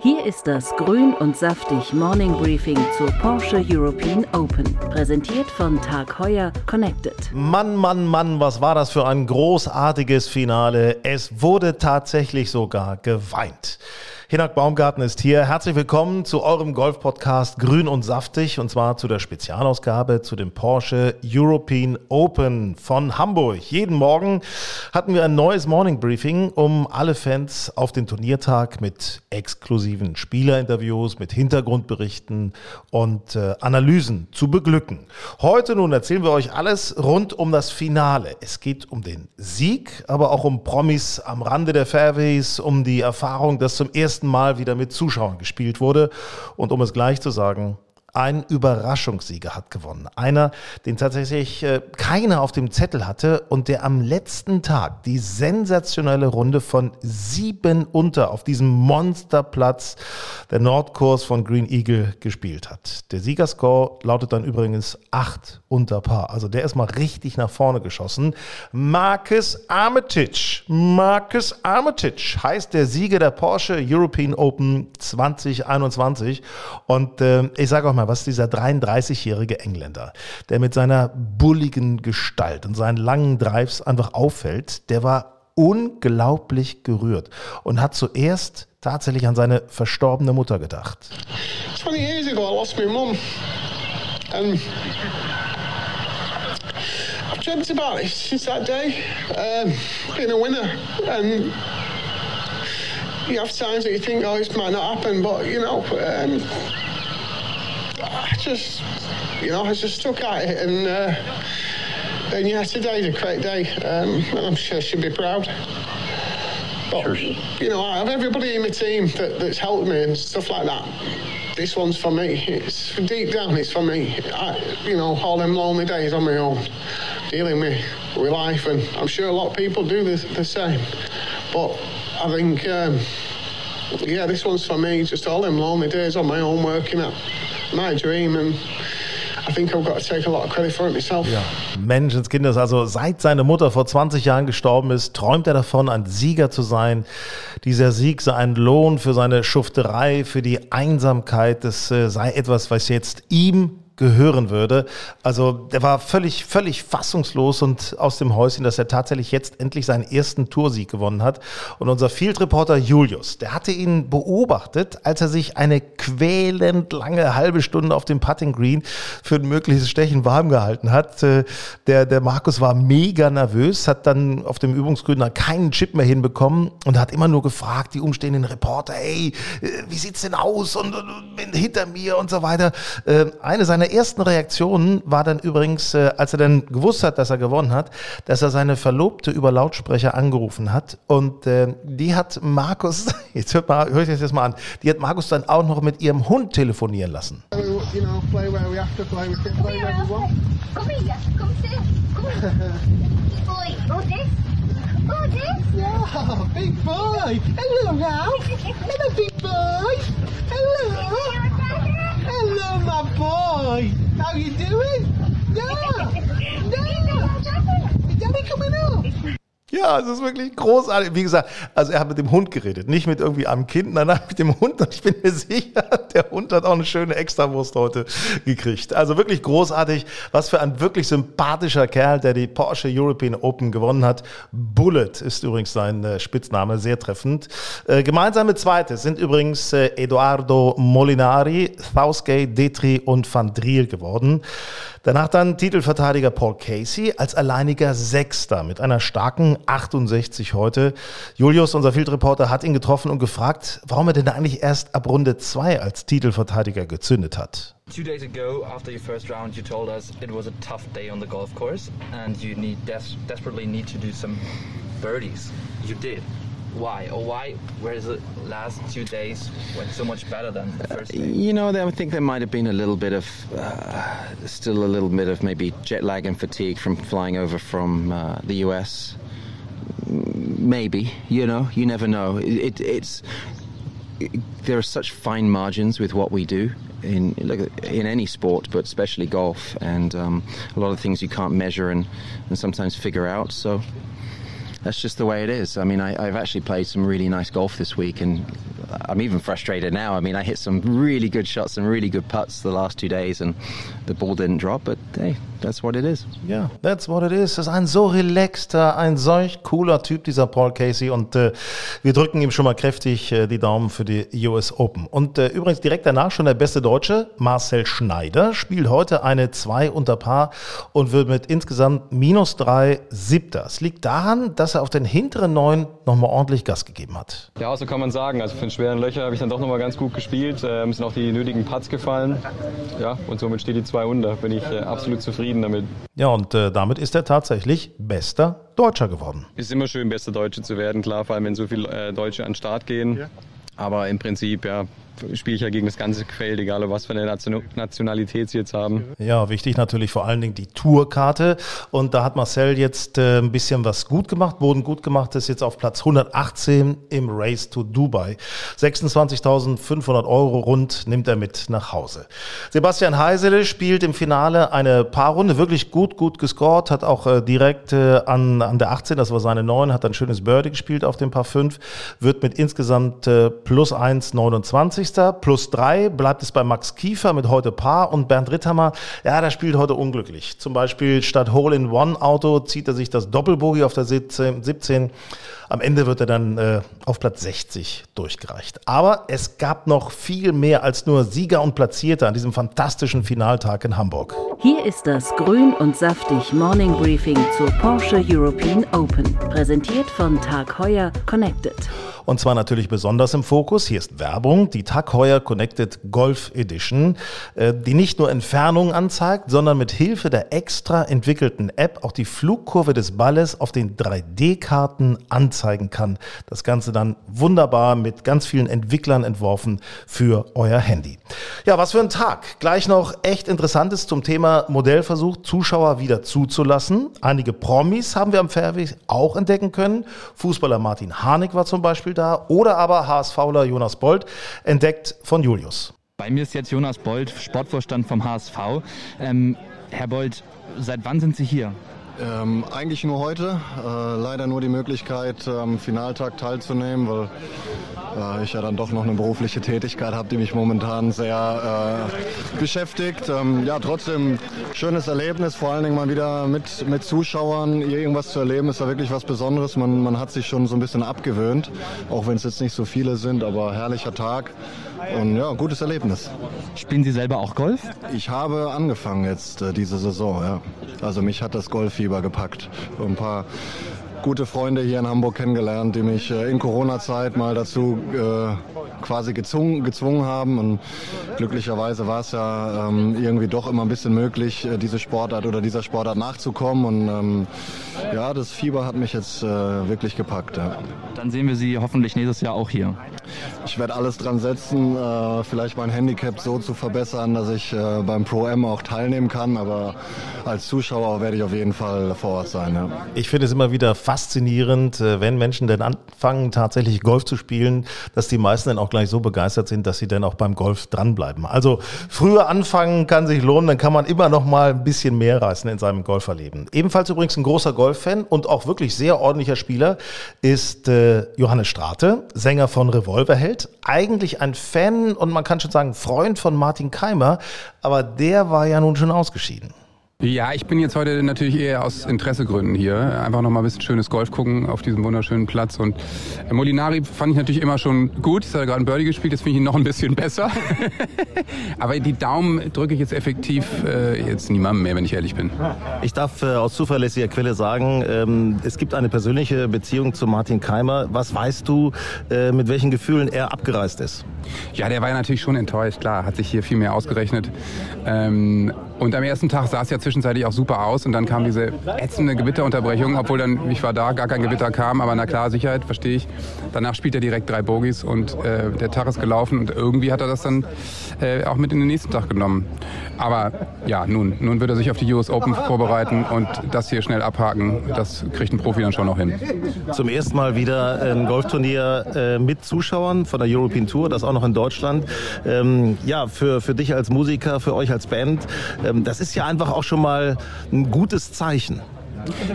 Hier ist das Grün und Saftig Morning Briefing zur Porsche European Open. Präsentiert von Tag Heuer Connected. Mann, Mann, Mann, was war das für ein großartiges Finale. Es wurde tatsächlich sogar geweint. Hinak Baumgarten ist hier. Herzlich willkommen zu eurem Golf-Podcast Grün und Saftig und zwar zu der Spezialausgabe zu dem Porsche European Open von Hamburg. Jeden Morgen hatten wir ein neues Morning Briefing, um alle Fans auf den Turniertag mit exklusiven Spielerinterviews, mit Hintergrundberichten und äh, Analysen zu beglücken. Heute nun erzählen wir euch alles rund um das Finale. Es geht um den Sieg, aber auch um Promis am Rande der Fairways, um die Erfahrung, dass zum ersten ersten Mal wieder mit Zuschauern gespielt wurde. Und um es gleich zu sagen, ein Überraschungssieger hat gewonnen. Einer, den tatsächlich äh, keiner auf dem Zettel hatte und der am letzten Tag die sensationelle Runde von sieben unter auf diesem Monsterplatz der Nordkurs von Green Eagle gespielt hat. Der Siegerscore lautet dann übrigens acht unter Paar. Also der ist mal richtig nach vorne geschossen. Marcus Armitage. Marcus Armitage heißt der Sieger der Porsche European Open 2021. Und äh, ich sage auch mal, was dieser 33-jährige Engländer, der mit seiner bulligen Gestalt und seinen langen Drives einfach auffällt, der war unglaublich gerührt und hat zuerst tatsächlich an seine verstorbene Mutter gedacht. 20 years ago I lost my mum and I've dreamt about it since that day, um, being a winner and you have times that you think, oh, this might not happen, but you know, um, just, you know, I just stuck at it, and uh, and yeah, today's a great day, um, and I'm sure she'll be proud. But sure. you know, I have everybody in my team that, that's helped me and stuff like that. This one's for me. It's deep down, it's for me. I, you know, all them lonely days on my own, dealing with with life, and I'm sure a lot of people do the, the same. But I think. Um, yeah, this one's for me. Just all them lonely days on my own working at my dream and I think I've got to take a lot of credit for it myself. Ja. Menschenskinder, also seit seine Mutter vor 20 Jahren gestorben ist, träumt er davon, ein Sieger zu sein. Dieser Sieg sei ein Lohn für seine Schufterei, für die Einsamkeit. Das äh, sei etwas, was jetzt ihm gehören würde. Also der war völlig, völlig fassungslos und aus dem Häuschen, dass er tatsächlich jetzt endlich seinen ersten Toursieg gewonnen hat. Und unser Field Reporter Julius, der hatte ihn beobachtet, als er sich eine quälend lange halbe Stunde auf dem Putting Green für ein mögliches Stechen warm gehalten hat. Äh, der, der Markus war mega nervös, hat dann auf dem Übungsgrün dann keinen Chip mehr hinbekommen und hat immer nur gefragt, die umstehenden Reporter, hey, äh, wie sieht's denn aus und, und, und hinter mir und so weiter. Äh, eine seiner ersten Reaktionen war dann übrigens, äh, als er dann gewusst hat, dass er gewonnen hat, dass er seine Verlobte über Lautsprecher angerufen hat. Und äh, die hat Markus, jetzt hört mal, hört euch das mal an, die hat Markus dann auch noch mit ihrem Hund telefonieren lassen. Oh, Yeah, big boy. Hello, Ralph. Hello, big boy. Hello. Hello, my boy. How you doing? Yeah. Yeah. Is Daddy coming up? Ja, es ist wirklich großartig. Wie gesagt, also er hat mit dem Hund geredet, nicht mit irgendwie einem Kind, nein, mit dem Hund. Und ich bin mir sicher, der Hund hat auch eine schöne Extrawurst heute gekriegt. Also wirklich großartig. Was für ein wirklich sympathischer Kerl, der die Porsche European Open gewonnen hat. Bullet ist übrigens sein äh, Spitzname, sehr treffend. Äh, gemeinsame Zweite sind übrigens äh, Eduardo Molinari, Southgate, Detri und Van Driel geworden. Danach dann Titelverteidiger Paul Casey als alleiniger Sechster mit einer starken 68 heute. Julius, unser Fieldreporter, hat ihn getroffen und gefragt, warum er denn eigentlich erst ab Runde 2 als Titelverteidiger gezündet hat. Two days ago, after your first round, you told us it was a tough day on the golf course and you need des desperately need to do some birdies. You did. why or why whereas the last two days went so much better than the first day? you know i think there might have been a little bit of uh, still a little bit of maybe jet lag and fatigue from flying over from uh, the us maybe you know you never know it, it, it's it, there are such fine margins with what we do in in any sport, but especially golf, and um, a lot of things you can't measure and, and sometimes figure out. So that's just the way it is. I mean, I, have actually played some really nice golf this week, and I'm even frustrated now. I mean, I hit some really good shots, some really good putts the last two days, and the ball didn't drop. But hey, that's what it is. Ja, that's what it is. Das ist ein so relaxter, ein solch cooler Typ, dieser Paul Casey. Und äh, wir drücken ihm schon mal kräftig äh, die Daumen für die US Open. Und äh, übrigens direkt danach schon der beste Deutsche, Marcel Schneider, spielt heute eine 2 unter Paar und wird mit insgesamt minus 3 Siebter. Es liegt daran, dass er auf den hinteren Neun nochmal ordentlich Gas gegeben hat. Ja, so kann man sagen. Also für den schweren Löcher habe ich dann doch nochmal ganz gut gespielt. Ähm, sind auch die nötigen Putts gefallen. Ja, und somit steht die 2 unter. Bin ich äh, absolut zufrieden damit. Ja, und äh, damit ist er tatsächlich bester Deutscher geworden. Ist immer schön, bester Deutsche zu werden, klar, vor allem wenn so viele äh, Deutsche an den Start gehen. Ja. Aber im Prinzip, ja, spiele ich ja gegen das ganze Feld, egal was für eine Nationalität sie jetzt haben. Ja, wichtig natürlich vor allen Dingen die Tourkarte. Und da hat Marcel jetzt äh, ein bisschen was gut gemacht, Boden gut gemacht, ist jetzt auf Platz 118 im Race to Dubai. 26.500 Euro rund nimmt er mit nach Hause. Sebastian Heisele spielt im Finale eine Paarrunde, wirklich gut, gut gescored, hat auch äh, direkt äh, an, an der 18, das war seine 9, hat ein schönes Birdie gespielt auf dem Paar 5, wird mit insgesamt äh, plus 1, 29 20. plus 3 bleibt es bei Max Kiefer mit heute Paar und Bernd Ritthammer, ja, der spielt heute unglücklich. Zum Beispiel statt Hole-in-One-Auto zieht er sich das Doppelbogie auf der 17. Am Ende wird er dann äh, auf Platz 60 durchgereicht. Aber es gab noch viel mehr als nur Sieger und Platzierte an diesem fantastischen Finaltag in Hamburg. Hier ist das Grün und saftig Morning Briefing zur Porsche European Open, präsentiert von Tag Heuer Connected. Und zwar natürlich besonders im Fokus. Hier ist Werbung, die Tag Heuer Connected Golf Edition, äh, die nicht nur Entfernungen anzeigt, sondern mit Hilfe der extra entwickelten App auch die Flugkurve des Balles auf den 3D-Karten anzeigen kann. Das Ganze dann wunderbar mit ganz vielen Entwicklern entworfen für euer Handy. Ja, was für ein Tag. Gleich noch echt Interessantes zum Thema Modellversuch, Zuschauer wieder zuzulassen. Einige Promis haben wir am Fairway auch entdecken können. Fußballer Martin Harnik war zum Beispiel da oder aber HSVler Jonas Bold, entdeckt von Julius. Bei mir ist jetzt Jonas Bold, Sportvorstand vom HSV. Ähm, Herr Bold, seit wann sind Sie hier? Ähm, eigentlich nur heute. Äh, leider nur die Möglichkeit, am Finaltag teilzunehmen, weil äh, ich ja dann doch noch eine berufliche Tätigkeit habe, die mich momentan sehr äh, beschäftigt. Ähm, ja, trotzdem schönes Erlebnis, vor allen Dingen mal wieder mit, mit Zuschauern irgendwas zu erleben, ist ja wirklich was Besonderes. Man, man hat sich schon so ein bisschen abgewöhnt, auch wenn es jetzt nicht so viele sind, aber herrlicher Tag. Und ja, gutes Erlebnis. Spielen Sie selber auch Golf? Ich habe angefangen jetzt äh, diese Saison, ja. Also mich hat das Golffieber gepackt. Ein paar gute Freunde hier in Hamburg kennengelernt, die mich äh, in Corona-Zeit mal dazu äh, quasi gezwungen, gezwungen haben. Und glücklicherweise war es ja ähm, irgendwie doch immer ein bisschen möglich, äh, diese Sportart oder dieser Sportart nachzukommen. Und ähm, ja, das Fieber hat mich jetzt äh, wirklich gepackt. Ja. Dann sehen wir Sie hoffentlich nächstes Jahr auch hier. Ich werde alles dran setzen, äh, vielleicht mein Handicap so zu verbessern, dass ich äh, beim Pro-M auch teilnehmen kann. Aber als Zuschauer werde ich auf jeden Fall vor Ort sein. Ja. Ich finde es immer wieder faszinierend, äh, wenn Menschen denn anfangen, tatsächlich Golf zu spielen, dass die meisten dann auch gleich so begeistert sind, dass sie dann auch beim Golf dranbleiben. Also früher anfangen kann sich lohnen, dann kann man immer noch mal ein bisschen mehr reißen in seinem Golferleben. Ebenfalls übrigens ein großer Golffan und auch wirklich sehr ordentlicher Spieler ist äh, Johannes Strate, Sänger von Revolverheld. Eigentlich ein Fan und man kann schon sagen Freund von Martin Keimer, aber der war ja nun schon ausgeschieden. Ja, ich bin jetzt heute natürlich eher aus Interessegründen hier. Einfach noch mal ein bisschen schönes Golf gucken auf diesem wunderschönen Platz. Und Molinari fand ich natürlich immer schon gut. Ich habe gerade einen Birdie gespielt, jetzt finde ich ihn noch ein bisschen besser. Aber die Daumen drücke ich jetzt effektiv äh, jetzt niemandem mehr, wenn ich ehrlich bin. Ich darf äh, aus zuverlässiger Quelle sagen, ähm, es gibt eine persönliche Beziehung zu Martin Keimer. Was weißt du, äh, mit welchen Gefühlen er abgereist ist? Ja, der war ja natürlich schon enttäuscht, klar, hat sich hier viel mehr ausgerechnet. Ähm, und am ersten Tag es ja zwischenzeitlich auch super aus und dann kam diese ätzende Gewitterunterbrechung, obwohl dann, ich war da, gar kein Gewitter kam, aber na klar, Sicherheit, verstehe ich. Danach spielt er direkt drei Bogies und äh, der Tag ist gelaufen und irgendwie hat er das dann äh, auch mit in den nächsten Tag genommen. Aber ja, nun, nun wird er sich auf die US Open vorbereiten und das hier schnell abhaken. Das kriegt ein Profi dann schon noch hin. Zum ersten Mal wieder ein Golfturnier äh, mit Zuschauern von der European Tour, das auch noch in Deutschland. Ähm, ja, für, für dich als Musiker, für euch als Band, ähm, das ist ja einfach auch schon mal ein gutes Zeichen.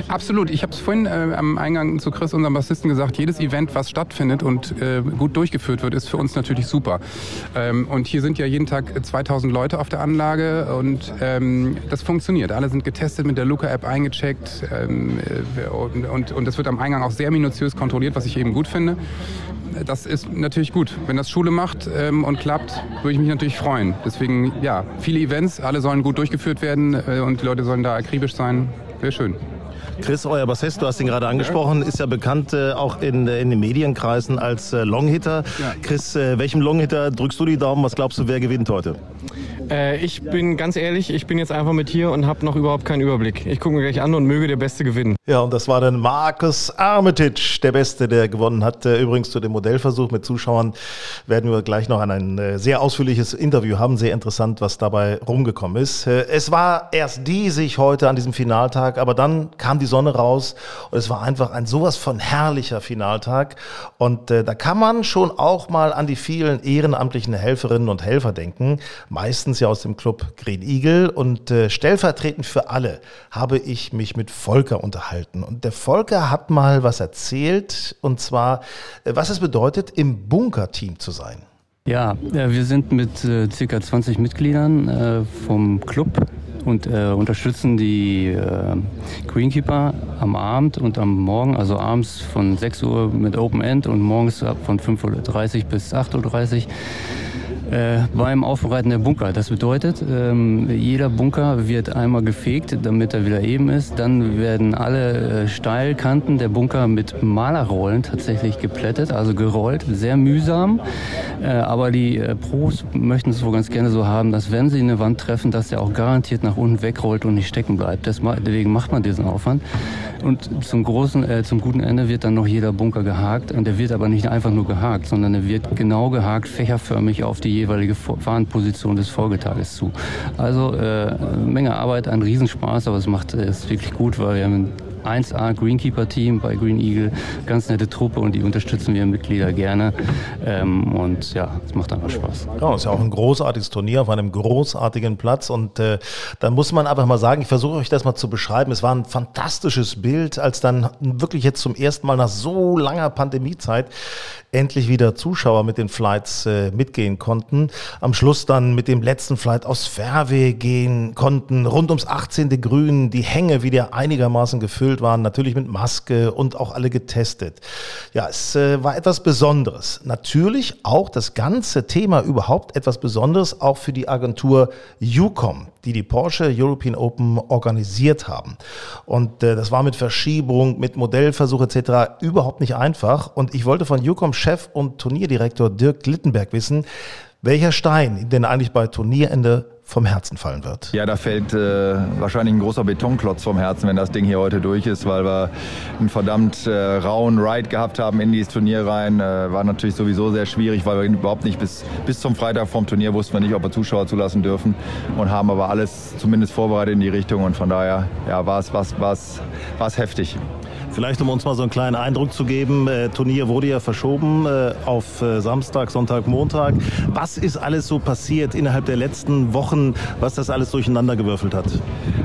Absolut. Ich habe es vorhin äh, am Eingang zu Chris, unserem Bassisten, gesagt, jedes Event, was stattfindet und äh, gut durchgeführt wird, ist für uns natürlich super. Ähm, und hier sind ja jeden Tag 2000 Leute auf der Anlage und ähm, das funktioniert. Alle sind getestet, mit der Luca-App eingecheckt ähm, äh, und, und, und das wird am Eingang auch sehr minutiös kontrolliert, was ich eben gut finde. Das ist natürlich gut. Wenn das Schule macht ähm, und klappt, würde ich mich natürlich freuen. Deswegen, ja, viele Events, alle sollen gut durchgeführt werden äh, und die Leute sollen da akribisch sein. Wäre schön. Chris, euer Bassist, du hast ihn gerade angesprochen, ist ja bekannt äh, auch in, in den Medienkreisen als äh, Longhitter. Chris, äh, welchem Longhitter drückst du die Daumen? Was glaubst du, wer gewinnt heute? Äh, ich bin ganz ehrlich, ich bin jetzt einfach mit hier und habe noch überhaupt keinen Überblick. Ich gucke mir gleich an und möge der Beste gewinnen. Ja, und das war dann Marcus Armitage, der Beste, der gewonnen hat. Äh, übrigens zu dem Modellversuch mit Zuschauern werden wir gleich noch ein äh, sehr ausführliches Interview haben. Sehr interessant, was dabei rumgekommen ist. Es war erst diesig heute an diesem Finaltag, aber dann kam die Sonne raus und es war einfach ein sowas von herrlicher Finaltag. Und äh, da kann man schon auch mal an die vielen ehrenamtlichen Helferinnen und Helfer denken. Meistens ja aus dem Club Green Eagle und äh, stellvertretend für alle habe ich mich mit Volker unterhalten. Und der Volker hat mal was erzählt und zwar, äh, was es bedeutet, im Bunker-Team zu sein. Ja, wir sind mit äh, ca. 20 Mitgliedern äh, vom Club und äh, unterstützen die äh, Greenkeeper am Abend und am Morgen, also abends von 6 Uhr mit Open End und morgens von 5.30 Uhr bis 8.30 Uhr äh, beim Aufbereiten der Bunker. Das bedeutet, ähm, jeder Bunker wird einmal gefegt, damit er wieder eben ist. Dann werden alle äh, Steilkanten der Bunker mit Malerrollen tatsächlich geplättet, also gerollt. Sehr mühsam. Äh, aber die äh, Pros möchten es wohl ganz gerne so haben, dass wenn sie eine Wand treffen, dass der auch garantiert nach unten wegrollt und nicht stecken bleibt. Deswegen macht man diesen Aufwand. Und zum großen, äh, zum guten Ende wird dann noch jeder Bunker gehakt. Und der wird aber nicht einfach nur gehakt, sondern er wird genau gehakt, fächerförmig auf die jeweilige Fahnenposition des Folgetages zu. Also äh, Menge Arbeit, ein Riesenspaß, aber es macht es wirklich gut, weil wir haben 1A Greenkeeper-Team bei Green Eagle. Ganz nette Truppe und die unterstützen wir Mitglieder gerne. Ähm, und ja, es macht einfach Spaß. Ja, ist ja auch ein großartiges Turnier auf einem großartigen Platz. Und äh, da muss man einfach mal sagen, ich versuche euch das mal zu beschreiben. Es war ein fantastisches Bild, als dann wirklich jetzt zum ersten Mal nach so langer Pandemiezeit endlich wieder Zuschauer mit den Flights äh, mitgehen konnten. Am Schluss dann mit dem letzten Flight aus Fairway gehen konnten, rund ums 18. Grün, die Hänge wieder einigermaßen gefüllt waren, natürlich mit Maske und auch alle getestet. Ja, es äh, war etwas Besonderes. Natürlich auch das ganze Thema überhaupt etwas Besonderes, auch für die Agentur UCOM, die die Porsche European Open organisiert haben. Und äh, das war mit Verschiebung, mit Modellversuch etc. überhaupt nicht einfach. Und ich wollte von UCOM Chef und Turnierdirektor Dirk Glittenberg wissen, welcher Stein denn eigentlich bei Turnierende vom Herzen fallen wird. Ja, da fällt äh, wahrscheinlich ein großer Betonklotz vom Herzen, wenn das Ding hier heute durch ist, weil wir einen verdammt äh, rauen Ride gehabt haben in dieses Turnier rein. Äh, war natürlich sowieso sehr schwierig, weil wir überhaupt nicht bis, bis zum Freitag vom Turnier wussten wir nicht, ob wir Zuschauer zulassen dürfen und haben aber alles zumindest vorbereitet in die Richtung und von daher ja, war es heftig. Vielleicht, um uns mal so einen kleinen Eindruck zu geben, äh, Turnier wurde ja verschoben äh, auf äh, Samstag, Sonntag, Montag. Was ist alles so passiert innerhalb der letzten Wochen, was das alles durcheinander gewürfelt hat?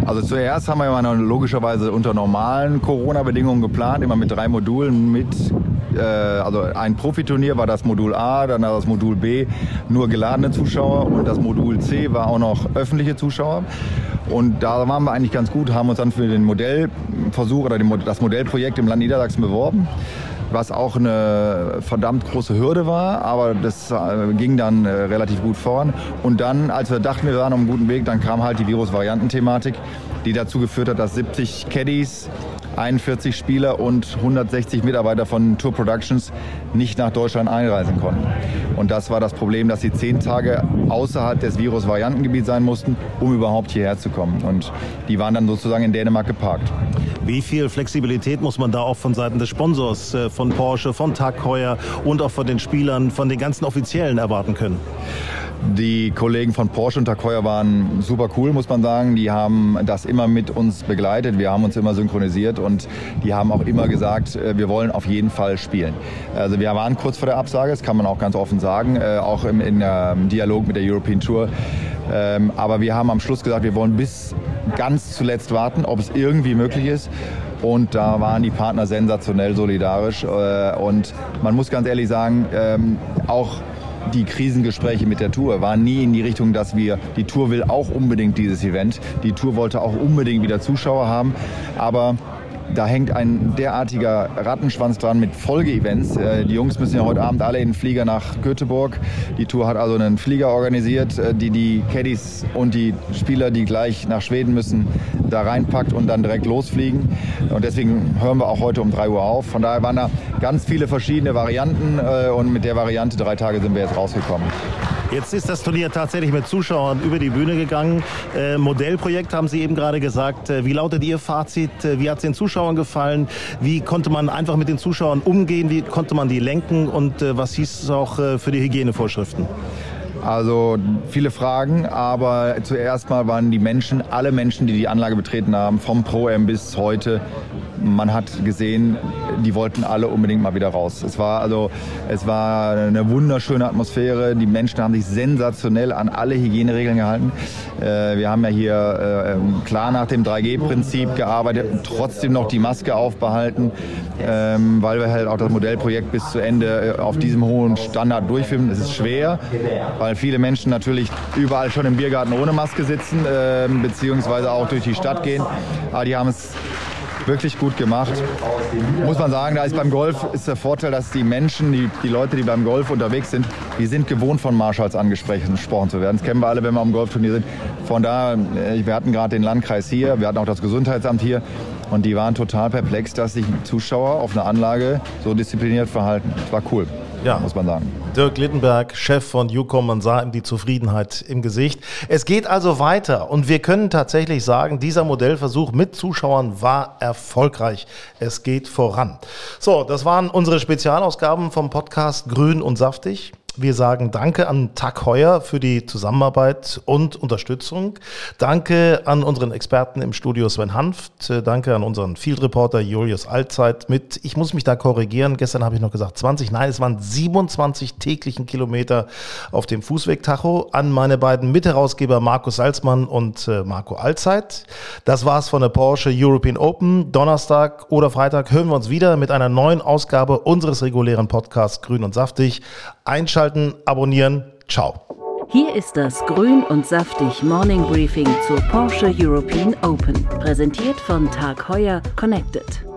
Also zuerst haben wir ja logischerweise unter normalen Corona-Bedingungen geplant, immer mit drei Modulen mit äh, also ein Profiturnier war das Modul A, dann das Modul B nur geladene Zuschauer und das Modul C war auch noch öffentliche Zuschauer. Und da waren wir eigentlich ganz gut, haben uns dann für den Modellversuch oder das Modellprojekt im Land Niedersachsen beworben was auch eine verdammt große Hürde war, aber das äh, ging dann äh, relativ gut voran. Und dann, als wir dachten, wir waren auf einem guten Weg, dann kam halt die Virus-Varianten-Thematik, die dazu geführt hat, dass 70 Caddies 41 Spieler und 160 Mitarbeiter von Tour Productions nicht nach Deutschland einreisen konnten. Und das war das Problem, dass sie zehn Tage außerhalb des Virus-Variantengebiets sein mussten, um überhaupt hierher zu kommen. Und die waren dann sozusagen in Dänemark geparkt. Wie viel Flexibilität muss man da auch von Seiten des Sponsors, äh, von Porsche, von Tag Heuer und auch von den Spielern, von den ganzen Offiziellen erwarten können? Die Kollegen von Porsche und Takoya waren super cool, muss man sagen. Die haben das immer mit uns begleitet. Wir haben uns immer synchronisiert und die haben auch immer gesagt, äh, wir wollen auf jeden Fall spielen. Also wir waren kurz vor der Absage, das kann man auch ganz offen sagen, äh, auch im, in, Dialog mit der European Tour. Ähm, aber wir haben am Schluss gesagt, wir wollen bis ganz zuletzt warten, ob es irgendwie möglich ist. Und da waren die Partner sensationell solidarisch. Äh, und man muss ganz ehrlich sagen, ähm, auch die Krisengespräche mit der Tour waren nie in die Richtung, dass wir, die Tour will auch unbedingt dieses Event. Die Tour wollte auch unbedingt wieder Zuschauer haben. Aber da hängt ein derartiger Rattenschwanz dran mit Folgeevents. Äh, die Jungs müssen ja heute Abend alle in den Flieger nach Göteborg. Die Tour hat also einen Flieger organisiert, äh, die die Caddies und die Spieler, die gleich nach Schweden müssen, da reinpackt und dann direkt losfliegen. Und deswegen hören wir auch heute um 3 Uhr auf. Von daher waren da ganz viele verschiedene Varianten äh, und mit der Variante drei Tage sind wir jetzt rausgekommen. Jetzt ist das Turnier tatsächlich mit Zuschauern über die Bühne gegangen. Äh, Modellprojekt haben Sie eben gerade gesagt. Äh, wie lautet Ihr Fazit? Äh, wie hat es den Zuschauern gefallen? Wie konnte man einfach mit den Zuschauern umgehen? Wie konnte man die lenken? Und äh, was hieß es auch äh, für die Hygienevorschriften? Also viele Fragen, aber zuerst mal waren die Menschen, alle Menschen, die die Anlage betreten haben, vom Pro-M bis heute, man hat gesehen, die wollten alle unbedingt mal wieder raus. Es war also, es war eine wunderschöne Atmosphäre. Die Menschen haben sich sensationell an alle Hygieneregeln gehalten. Äh, wir haben ja hier äh, ähm, klar nach dem 3G-Prinzip gearbeitet trotzdem noch die Maske aufbehalten, ähm, weil wir halt auch das Modellprojekt bis zu Ende äh, auf diesem hohen Standard durchführen. Es ist schwer, weil viele Menschen natürlich überall schon im Biergarten ohne Maske sitzen, ähm, beziehungsweise auch durch die Stadt gehen. Aber die haben es wirklich gut gemacht. Muss man sagen, da ist beim Golf ist der Vorteil, dass die Menschen, die, die Leute, die beim Golf unterwegs sind, die sind gewohnt von Marschalls angesprochen zu werden. Das kennen wir alle, wenn wir am Golfturnier sind. Von da, äh, wir hatten gerade den Landkreis hier, wir hatten auch das Gesundheitsamt hier. Und die waren total perplex, dass sich Zuschauer auf einer Anlage so diszipliniert verhalten. Das war cool ja. muss man sagen. Dirk Littenberg, Chef von Ucom, man sah ihm die Zufriedenheit im Gesicht. Es geht also weiter und wir können tatsächlich sagen, dieser Modellversuch mit Zuschauern war erfolgreich. Es geht voran. So, das waren unsere Spezialausgaben vom Podcast Grün und Saftig. Wir sagen Danke an Tag Heuer für die Zusammenarbeit und Unterstützung. Danke an unseren Experten im Studio Sven Hanft. Danke an unseren Field Reporter Julius Altzeit mit, ich muss mich da korrigieren, gestern habe ich noch gesagt 20, nein, es waren 27 täglichen Kilometer auf dem Fußweg-Tacho. An meine beiden Mitherausgeber Markus Salzmann und äh, Marco Altzeit. Das war's von der Porsche European Open. Donnerstag oder Freitag hören wir uns wieder mit einer neuen Ausgabe unseres regulären Podcasts Grün und Saftig. Einschalten, abonnieren. Ciao. Hier ist das Grün und Saftig Morning Briefing zur Porsche European Open, präsentiert von Tag Heuer Connected.